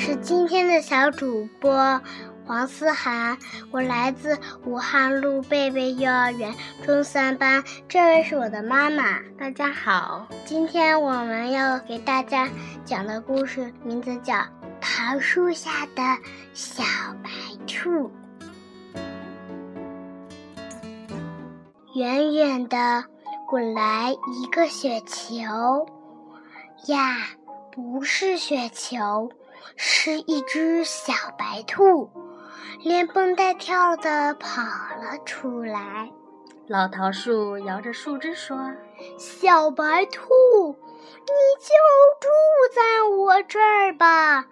是今天的小主播黄思涵，我来自武汉路贝贝幼儿园中三班，这位是我的妈妈。大家好，今天我们要给大家讲的故事名字叫《桃树下的小白兔》。远远的滚来一个雪球，呀！不是雪球，是一只小白兔，连蹦带跳的跑了出来。老桃树摇着树枝说：“小白兔，你就住在我这儿吧，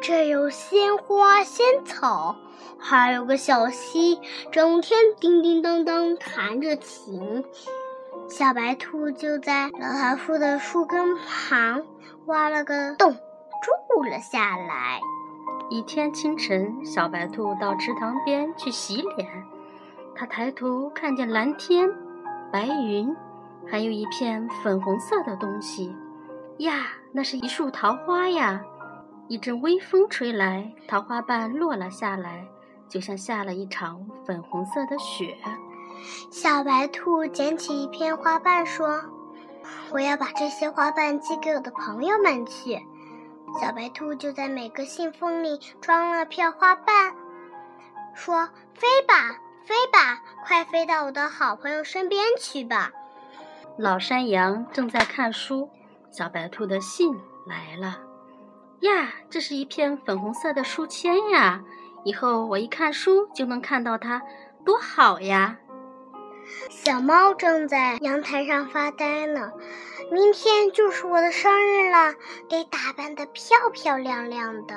这有鲜花鲜草，还有个小溪，整天叮叮当当弹着琴。”小白兔就在老桃树的树根旁。挖了个洞，住了下来。一天清晨，小白兔到池塘边去洗脸。它抬头看见蓝天、白云，还有一片粉红色的东西。呀，那是一束桃花呀！一阵微风吹来，桃花瓣落了下来，就像下了一场粉红色的雪。小白兔捡起一片花瓣，说。我要把这些花瓣寄给我的朋友们去。小白兔就在每个信封里装了片花瓣，说：“飞吧，飞吧，快飞到我的好朋友身边去吧。”老山羊正在看书，小白兔的信来了。呀，这是一片粉红色的书签呀！以后我一看书就能看到它，多好呀！小猫正在阳台上发呆呢。明天就是我的生日了，得打扮得漂漂亮亮的。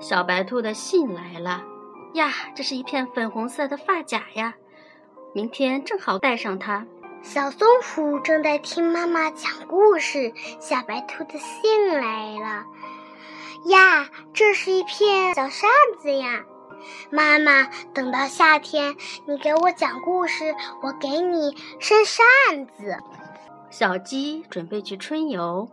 小白兔的信来了呀，这是一片粉红色的发夹呀，明天正好带上它。小松鼠正在听妈妈讲故事，小白兔的信来了呀，这是一片小扇子呀。妈妈，等到夏天，你给我讲故事，我给你扇扇子。小鸡准备去春游，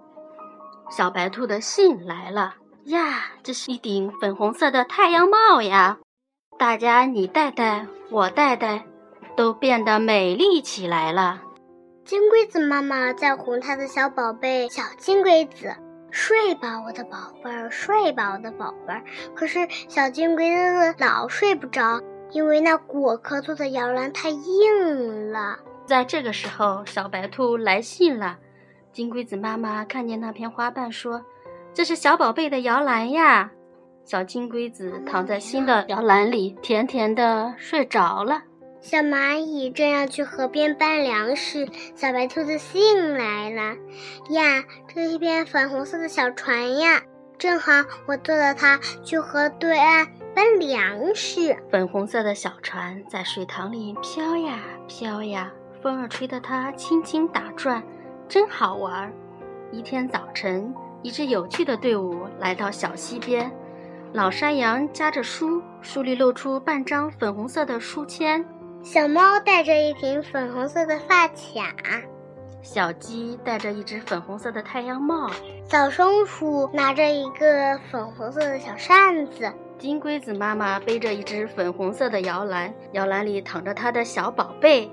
小白兔的信来了呀！这是一顶粉红色的太阳帽呀！大家你戴戴，我戴戴，都变得美丽起来了。金龟子妈妈在哄她的小宝贝小金龟子。睡吧，我的宝贝儿，睡吧，我的宝贝儿。可是小金龟子老睡不着，因为那果壳做的摇篮太硬了。在这个时候，小白兔来信了。金龟子妈妈看见那片花瓣，说：“这是小宝贝的摇篮呀。”小金龟子躺在新的摇篮里，甜甜的睡着了。小蚂蚁正要去河边搬粮食，小白兔的信来了呀！这是一片粉红色的小船呀，正好我坐了它去河对岸搬粮食。粉红色的小船在水塘里飘呀飘呀，风儿吹得它轻轻打转，真好玩。一天早晨，一支有趣的队伍来到小溪边，老山羊夹着书，书里露出半张粉红色的书签。小猫戴着一顶粉红色的发卡，小鸡戴着一只粉红色的太阳帽，小松鼠拿着一个粉红色的小扇子，金龟子妈妈背着一只粉红色的摇篮，摇篮里躺着它的小宝贝，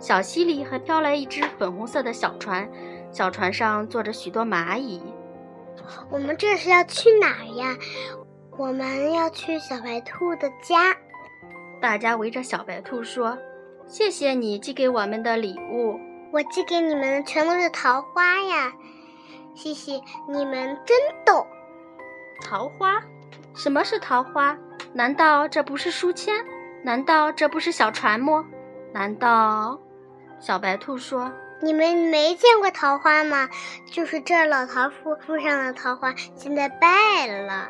小溪里还飘来一只粉红色的小船，小船上坐着许多蚂蚁。我们这是要去哪儿呀？我们要去小白兔的家。大家围着小白兔说：“谢谢你寄给我们的礼物，我寄给你们的全都是桃花呀！谢谢你们，真逗。桃花？什么是桃花？难道这不是书签？难道这不是小船吗？难道……”小白兔说：“你们没见过桃花吗？就是这老桃树树上的桃花，现在败了。”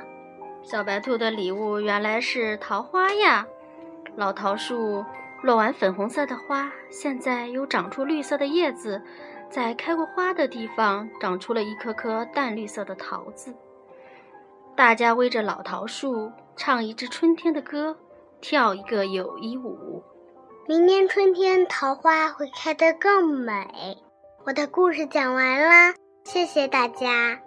小白兔的礼物原来是桃花呀！老桃树落完粉红色的花，现在又长出绿色的叶子，在开过花的地方长出了一颗颗淡绿色的桃子。大家围着老桃树唱一支春天的歌，跳一个友谊舞。明年春天桃花会开得更美。我的故事讲完了，谢谢大家。